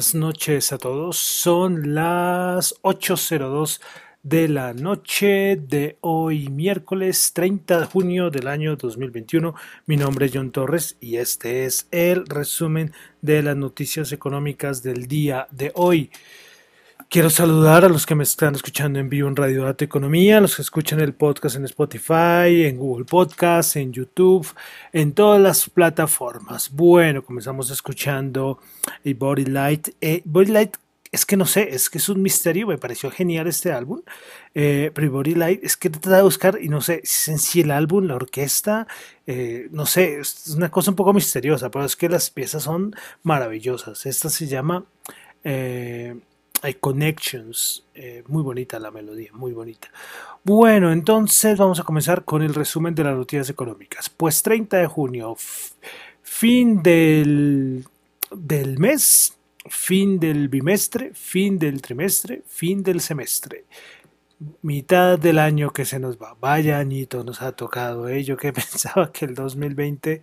Buenas noches a todos. Son las 8.02 de la noche de hoy, miércoles 30 de junio del año 2021. Mi nombre es John Torres y este es el resumen de las noticias económicas del día de hoy. Quiero saludar a los que me están escuchando en vivo en Radio Data Economía, a los que escuchan el podcast en Spotify, en Google Podcast, en YouTube, en todas las plataformas. Bueno, comenzamos escuchando el Body Light. Eh, Body Light es que no sé, es que es un misterio, me pareció genial este álbum. Eh, pero Body Light es que trata de buscar y no sé si es en sí el álbum, la orquesta, eh, no sé, es una cosa un poco misteriosa, pero es que las piezas son maravillosas. Esta se llama... Eh, hay Connections, eh, muy bonita la melodía, muy bonita. Bueno, entonces vamos a comenzar con el resumen de las noticias económicas. Pues 30 de junio, fin del, del mes, fin del bimestre, fin del trimestre, fin del semestre mitad del año que se nos va. Vaya añito nos ha tocado. ¿eh? Yo que pensaba que el 2020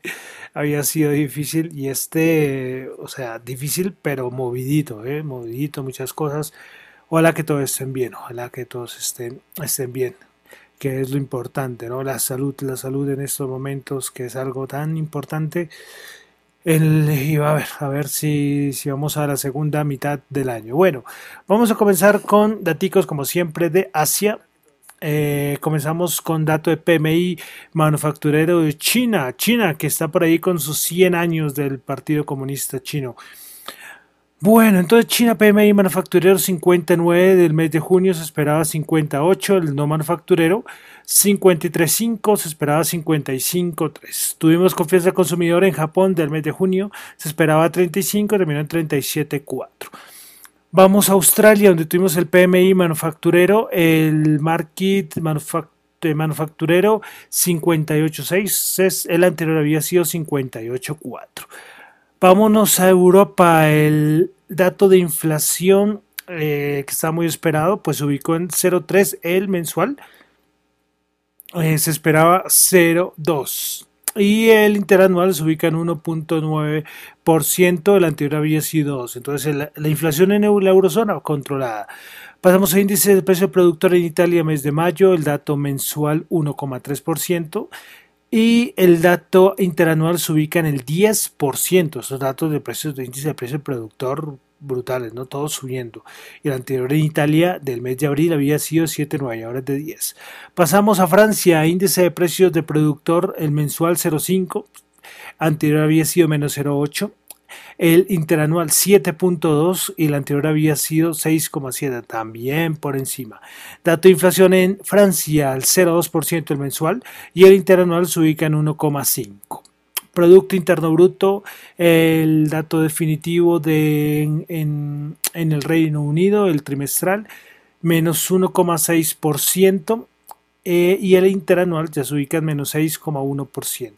había sido difícil y este, o sea, difícil pero movidito, ¿eh? movidito, muchas cosas. Ojalá que todos estén bien, ojalá que todos estén, estén bien, que es lo importante, ¿no? La salud, la salud en estos momentos, que es algo tan importante el, y a ver, a ver si, si, vamos a la segunda mitad del año. Bueno, vamos a comenzar con datos como siempre de Asia. Eh, comenzamos con dato de PMI manufacturero de China. China que está por ahí con sus 100 años del Partido Comunista Chino. Bueno, entonces China PMI manufacturero 59 del mes de junio se esperaba 58, el no manufacturero 53.5, se esperaba 55.3. Tuvimos confianza consumidor en Japón del mes de junio, se esperaba 35, terminó en 37.4. Vamos a Australia, donde tuvimos el PMI manufacturero, el market manufacturero 58.6, el anterior había sido 58.4. Vámonos a Europa. El dato de inflación eh, que está muy esperado, pues se ubicó en 0,3 el mensual. Eh, se esperaba 0,2. Y el interanual se ubica en 1.9%, el anterior había sido 2. Entonces la, la inflación en la eurozona controlada. Pasamos a índice de precio productor en Italia mes de mayo, el dato mensual 1,3% y el dato interanual se ubica en el 10%. Esos datos de precios de índice de precio productor brutales, ¿no? Todos subiendo. Y el anterior en Italia del mes de abril había sido 7,9 ahora es de 10. Pasamos a Francia, índice de precios de productor, el mensual 0,5, anterior había sido menos 0,8 el interanual 7.2 y el anterior había sido 6.7, también por encima. Dato de inflación en Francia al 0.2% el mensual y el interanual se ubica en 1.5. Producto Interno Bruto, el dato definitivo de, en, en el Reino Unido, el trimestral, menos 1,6%. Eh, y el interanual ya se ubica en menos 6,1%.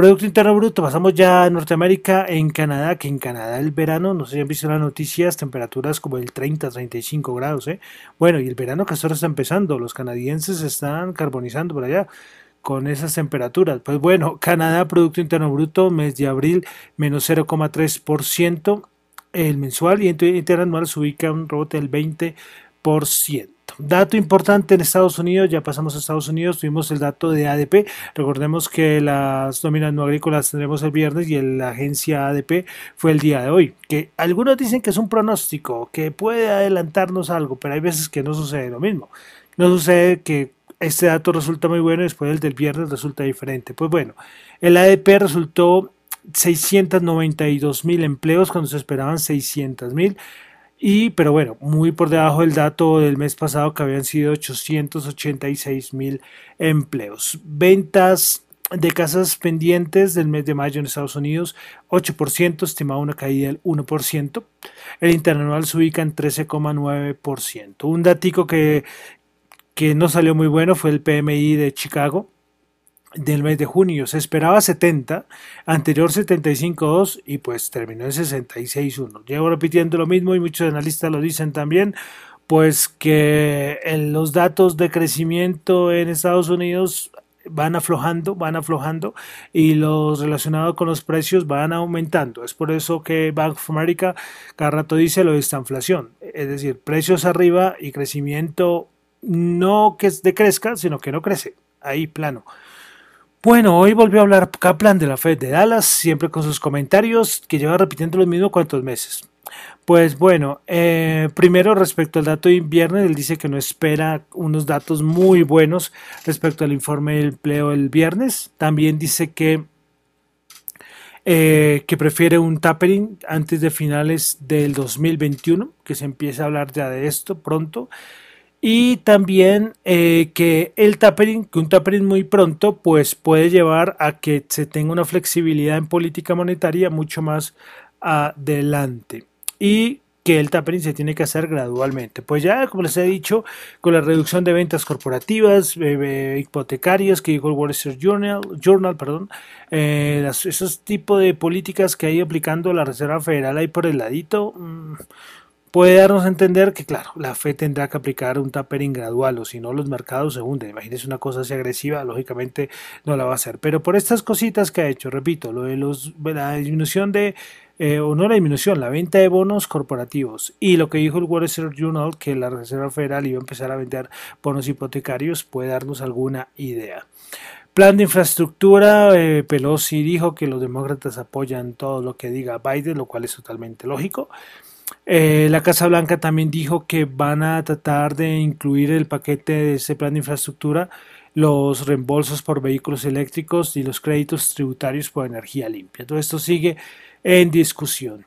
Producto Interno Bruto, pasamos ya a Norteamérica, en Canadá, que en Canadá el verano, no sé si han visto las noticias, temperaturas como el 30, 35 grados, ¿eh? Bueno, y el verano que ahora está empezando, los canadienses están carbonizando por allá con esas temperaturas. Pues bueno, Canadá, Producto Interno Bruto, mes de abril, menos 0,3% el mensual y interanual se ubica un rebote del 20%. Dato importante en Estados Unidos, ya pasamos a Estados Unidos, tuvimos el dato de ADP. Recordemos que las nóminas no agrícolas tendremos el viernes y la agencia ADP fue el día de hoy. Que algunos dicen que es un pronóstico, que puede adelantarnos algo, pero hay veces que no sucede lo mismo. No sucede que este dato resulta muy bueno y después el del viernes resulta diferente. Pues bueno, el ADP resultó 692 mil empleos cuando se esperaban 600 mil. Y, pero bueno, muy por debajo del dato del mes pasado que habían sido 886 mil empleos. Ventas de casas pendientes del mes de mayo en Estados Unidos, 8%, estimado una caída del 1%. El interanual se ubica en 13,9%. Un datico que, que no salió muy bueno fue el PMI de Chicago, del mes de junio. Se esperaba 70, anterior 75.2 y pues terminó en 66.1. Llevo repitiendo lo mismo y muchos analistas lo dicen también, pues que los datos de crecimiento en Estados Unidos van aflojando, van aflojando y los relacionados con los precios van aumentando. Es por eso que Bank of America cada rato dice lo de esta inflación, es decir, precios arriba y crecimiento no que decrezca, sino que no crece, ahí plano. Bueno, hoy volvió a hablar Kaplan de la Fed de Dallas, siempre con sus comentarios, que lleva repitiendo lo mismo cuantos meses. Pues bueno, eh, primero respecto al dato de invierno, él dice que no espera unos datos muy buenos respecto al informe del empleo el viernes. También dice que, eh, que prefiere un tapering antes de finales del 2021, que se empiece a hablar ya de esto pronto. Y también eh, que el tapering, que un tapering muy pronto, pues puede llevar a que se tenga una flexibilidad en política monetaria mucho más adelante. Y que el tapering se tiene que hacer gradualmente. Pues ya, como les he dicho, con la reducción de ventas corporativas, eh, hipotecarias que dijo el Wall Street Journal, Journal perdón, eh, esos tipos de políticas que hay aplicando la Reserva Federal ahí por el ladito, mm, puede darnos a entender que, claro, la Fed tendrá que aplicar un tapering gradual o si no los mercados se hunden. Imagínense una cosa así agresiva, lógicamente no la va a hacer. Pero por estas cositas que ha hecho, repito, lo de los, la disminución de, eh, o no la disminución, la venta de bonos corporativos y lo que dijo el Wall Journal, que la Reserva Federal iba a empezar a vender bonos hipotecarios, puede darnos alguna idea. Plan de infraestructura, eh, Pelosi dijo que los demócratas apoyan todo lo que diga Biden, lo cual es totalmente lógico. Eh, la Casa Blanca también dijo que van a tratar de incluir el paquete de ese plan de infraestructura los reembolsos por vehículos eléctricos y los créditos tributarios por energía limpia. Todo esto sigue en discusión.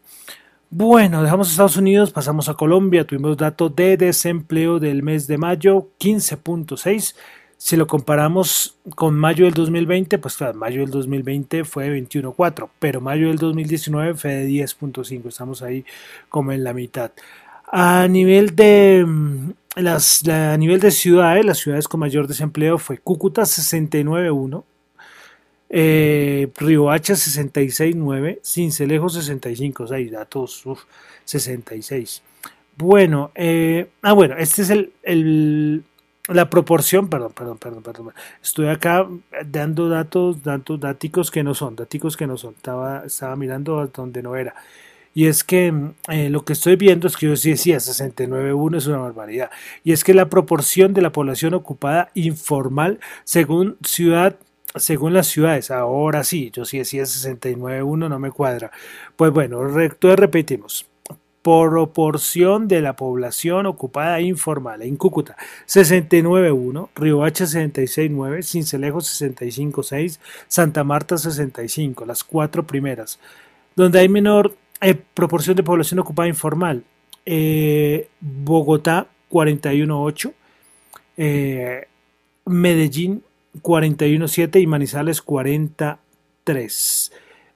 Bueno, dejamos Estados Unidos, pasamos a Colombia. Tuvimos datos de desempleo del mes de mayo, 15.6 si lo comparamos con mayo del 2020, pues claro, mayo del 2020 fue de 21.4, pero mayo del 2019 fue de 10.5, estamos ahí como en la mitad. A nivel de mm, las a nivel de ciudades, las ciudades con mayor desempleo fue Cúcuta 69.1, eh, Riohacha 66.9, Cincelejo 65.6, datos 66. Bueno, eh, ah bueno, este es el, el la proporción, perdón, perdón, perdón, perdón. Estoy acá dando datos, datos, daticos que no son, daticos que no son. Estaba, estaba mirando donde no era. Y es que eh, lo que estoy viendo es que yo sí decía 69.1 es una barbaridad. Y es que la proporción de la población ocupada informal según ciudad según las ciudades, ahora sí, yo sí decía 69.1, no me cuadra. Pues bueno, entonces repetimos proporción de la población ocupada informal en Cúcuta 69.1, Riohacha 66.9, Cincelejo 65.6, Santa Marta 65, las cuatro primeras. Donde hay menor eh, proporción de población ocupada informal, eh, Bogotá 41.8, eh, Medellín 41.7 y Manizales 43.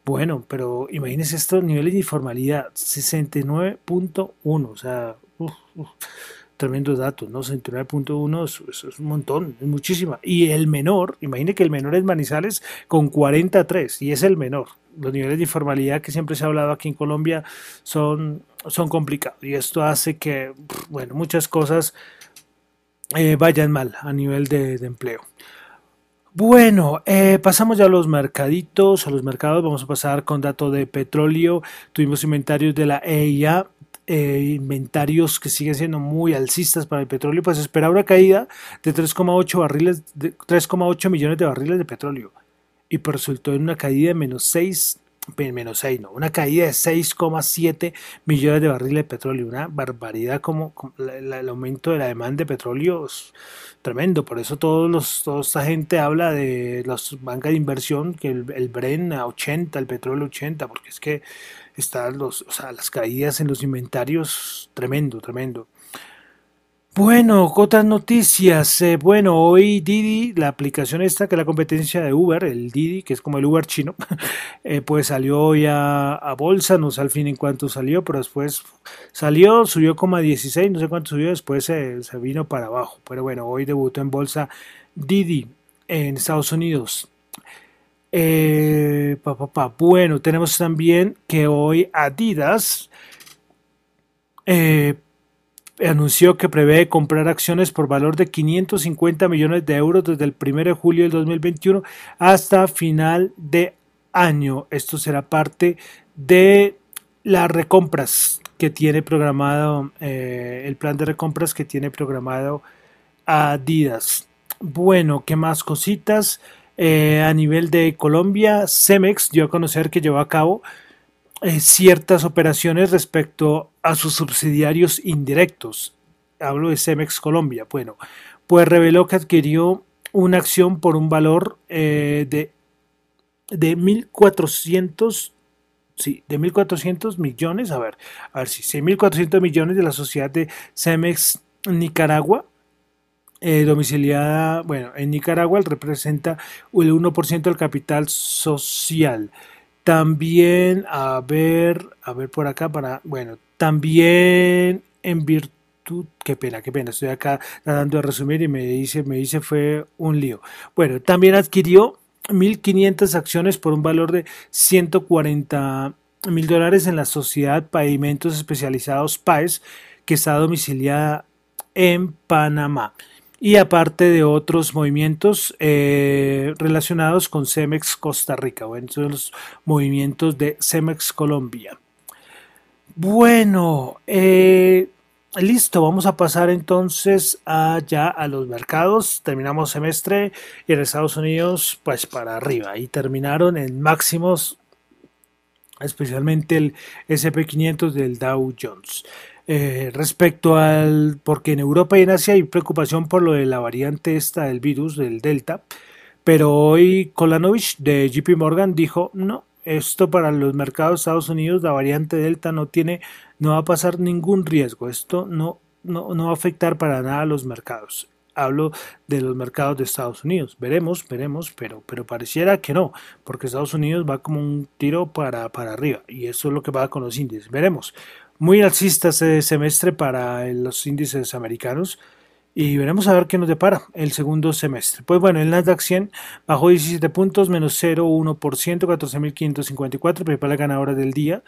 Bueno, pero imagínense estos niveles de informalidad, 69.1, o sea, tremendos datos, ¿no? 69.1 es, es, un montón, es muchísima. Y el menor, imagine que el menor es Manizales con 43, y es el menor. Los niveles de informalidad que siempre se ha hablado aquí en Colombia son, son complicados, y esto hace que, bueno, muchas cosas eh, vayan mal a nivel de empleo. Bueno, eh, pasamos ya a los mercaditos, a los mercados. Vamos a pasar con datos de petróleo. Tuvimos inventarios de la EIA, eh, inventarios que siguen siendo muy alcistas para el petróleo. Pues espera una caída de 3,8 barriles, 3,8 millones de barriles de petróleo. Y pues resultó en una caída de menos 6 menos 6, no, una caída de 6,7 millones de barriles de petróleo, una barbaridad como, el aumento de la demanda de petróleo es tremendo, por eso todos los, toda esta gente habla de las bancas de inversión, que el, el Bren a 80, el petróleo 80, porque es que están los, o sea, las caídas en los inventarios, tremendo, tremendo. Bueno, otras noticias. Eh, bueno, hoy Didi, la aplicación esta que es la competencia de Uber, el Didi, que es como el Uber chino, eh, pues salió hoy a, bolsa, no sé al fin en cuánto salió, pero después salió, subió como a 16, no sé cuánto subió, después se, vino para abajo. Pero bueno, hoy debutó en bolsa Didi en Estados Unidos. Eh, Bueno, tenemos también que hoy Adidas eh, anunció que prevé comprar acciones por valor de 550 millones de euros desde el 1 de julio del 2021 hasta final de año. Esto será parte de las recompras que tiene programado, eh, el plan de recompras que tiene programado Adidas. Bueno, ¿qué más cositas? Eh, a nivel de Colombia, Cemex dio a conocer que llevó a cabo eh, ciertas operaciones respecto a sus subsidiarios indirectos. Hablo de Cemex Colombia. Bueno, pues reveló que adquirió una acción por un valor eh, de, de 1.400 sí, de 1.400 millones, a ver, a ver si, sí, 1.400 millones de la sociedad de Cemex Nicaragua, eh, domiciliada, bueno, en Nicaragua representa el 1% del capital social. También, a ver, a ver por acá para, bueno, también en virtud, qué pena, qué pena, estoy acá tratando de resumir y me dice, me dice fue un lío. Bueno, también adquirió 1.500 acciones por un valor de 140 mil dólares en la sociedad Pavimentos Especializados PAES, que está domiciliada en Panamá y aparte de otros movimientos eh, relacionados con Cemex Costa Rica, bueno, son los movimientos de Cemex Colombia. Bueno, eh, listo, vamos a pasar entonces allá a los mercados. Terminamos semestre y en Estados Unidos, pues para arriba, y terminaron en máximos, especialmente el SP500 del Dow Jones. Eh, respecto al, porque en Europa y en Asia hay preocupación por lo de la variante esta del virus, del Delta, pero hoy Kolanovich de JP Morgan dijo, no, esto para los mercados de Estados Unidos, la variante Delta no tiene, no va a pasar ningún riesgo, esto no, no, no va a afectar para nada a los mercados hablo de los mercados de Estados Unidos. Veremos, veremos, pero, pero pareciera que no, porque Estados Unidos va como un tiro para, para arriba y eso es lo que va con los índices. Veremos muy alcista este semestre para los índices americanos y veremos a ver qué nos depara el segundo semestre. Pues bueno, el Nasdaq 100 bajó 17 puntos, menos 0,1%, 14.554, principal ganadora del día.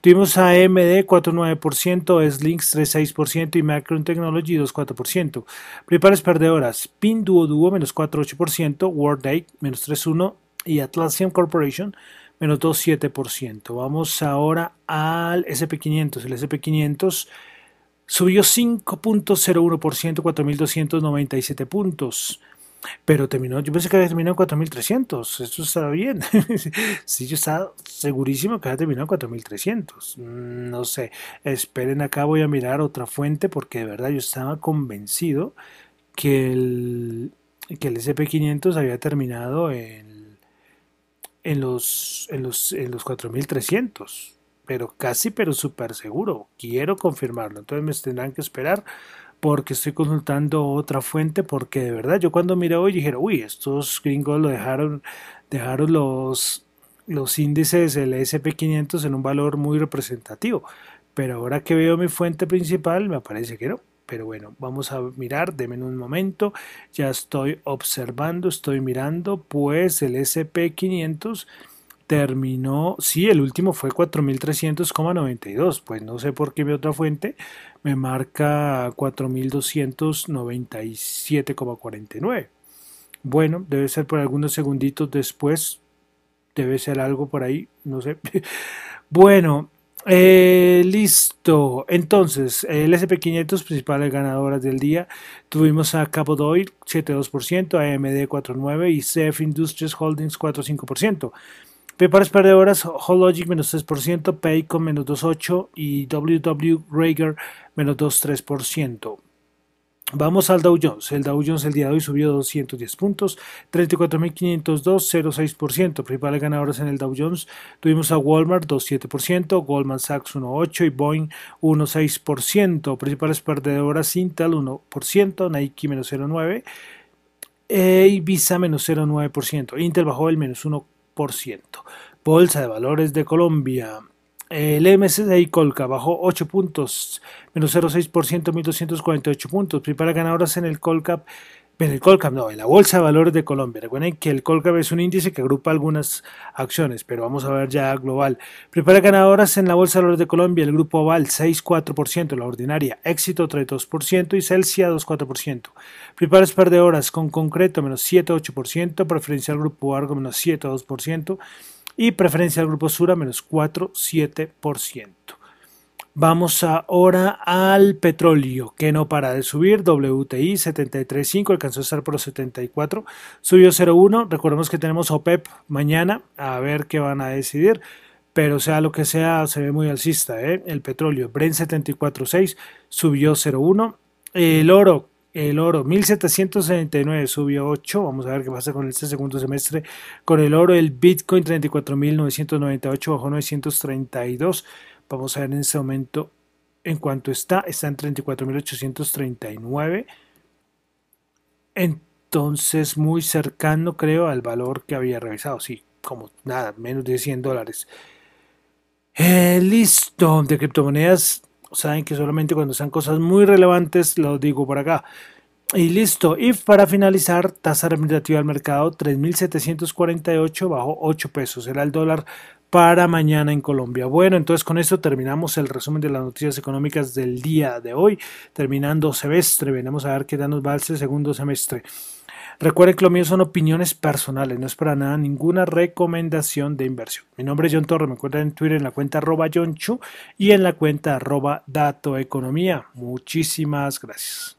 Tuvimos AMD 4,9%, Slinks 3,6% y Macron Technology 2,4%. Principales perdedoras, Pinduoduo menos 4,8%, World menos 3,1% y Atlassian Corporation menos 2,7%. Vamos ahora al SP500. El SP500 subió 5.01%, 4.297 puntos. Pero terminó, yo pensé que había terminado en 4.300. Esto estaba bien. sí, yo estaba segurísimo que había terminado en 4.300. No sé. Esperen acá, voy a mirar otra fuente porque de verdad yo estaba convencido que el, que el SP500 había terminado en en los, en los, en los 4300, pero casi, pero súper seguro. Quiero confirmarlo. Entonces me tendrán que esperar porque estoy consultando otra fuente porque de verdad yo cuando miré hoy dije, uy, estos gringos lo dejaron, dejaron los, los índices del SP500 en un valor muy representativo. Pero ahora que veo mi fuente principal me parece que no. Pero bueno, vamos a mirar, denme un momento, ya estoy observando, estoy mirando, pues el SP500 terminó, sí, el último fue 4300,92, pues no sé por qué mi otra fuente me marca 4297,49. Bueno, debe ser por algunos segunditos después, debe ser algo por ahí, no sé. Bueno, eh, listo. Entonces, el SP500 principales ganadoras del día. Tuvimos a Cabot Oil 7,2%, AMD 4,9% y CF Industries Holdings 4,5%. Prepares perdedoras, Hologic menos 3%, Paycom menos 2,8% y WW Rager menos 2,3%. Vamos al Dow Jones. El Dow Jones el día de hoy subió 210 puntos, 34.502, 0,6%. Principales ganadores en el Dow Jones tuvimos a Walmart 2,7%, Goldman Sachs 1,8% y Boeing 1,6%. Principales perdedoras Intel 1%, Nike menos 0,9% e y Visa menos 0,9%. Intel bajó el menos 1%. Bolsa de Valores de Colombia. El MSCI Colca bajó 8 puntos, menos 0,6%, 1.248 puntos. Principales ganadoras en el Colcap en el Colcap, no, en la Bolsa de Valores de Colombia. Recuerden que el Colcap es un índice que agrupa algunas acciones, pero vamos a ver ya global. Prepara ganadoras en la Bolsa de Valores de Colombia, el grupo Oval 6,4%, la ordinaria Éxito 3,2% y Celsia 2,4%. Preparas perdedoras con concreto menos 7,8%, preferencial grupo Argo menos 7,2% y preferencia al grupo Sura menos 4,7%. Vamos ahora al petróleo, que no para de subir. WTI 73.5 alcanzó a estar por los 74, subió 0.1. Recordemos que tenemos OPEP mañana, a ver qué van a decidir. Pero sea lo que sea, se ve muy alcista. ¿eh? El petróleo, Brent 74.6, subió 0.1. El oro, el oro 1769 subió 8. Vamos a ver qué pasa con este segundo semestre. Con el oro, el Bitcoin 34.998 bajó 932. Vamos a ver en este momento en cuanto está. Está en 34.839. Entonces muy cercano creo al valor que había revisado. Sí, como nada, menos de 100 dólares. Eh, listo, de criptomonedas. Saben que solamente cuando sean cosas muy relevantes lo digo por acá. Y listo. Y para finalizar, tasa remunerativa del mercado 3.748 bajo 8 pesos. Era el dólar para mañana en Colombia. Bueno, entonces con esto terminamos el resumen de las noticias económicas del día de hoy, terminando semestre. Venimos a ver qué tal nos va segundo semestre. Recuerden que lo mío son opiniones personales, no es para nada ninguna recomendación de inversión. Mi nombre es John Torre, me encuentran en Twitter en la cuenta arroba John Chu y en la cuenta arroba Dato Economía. Muchísimas gracias.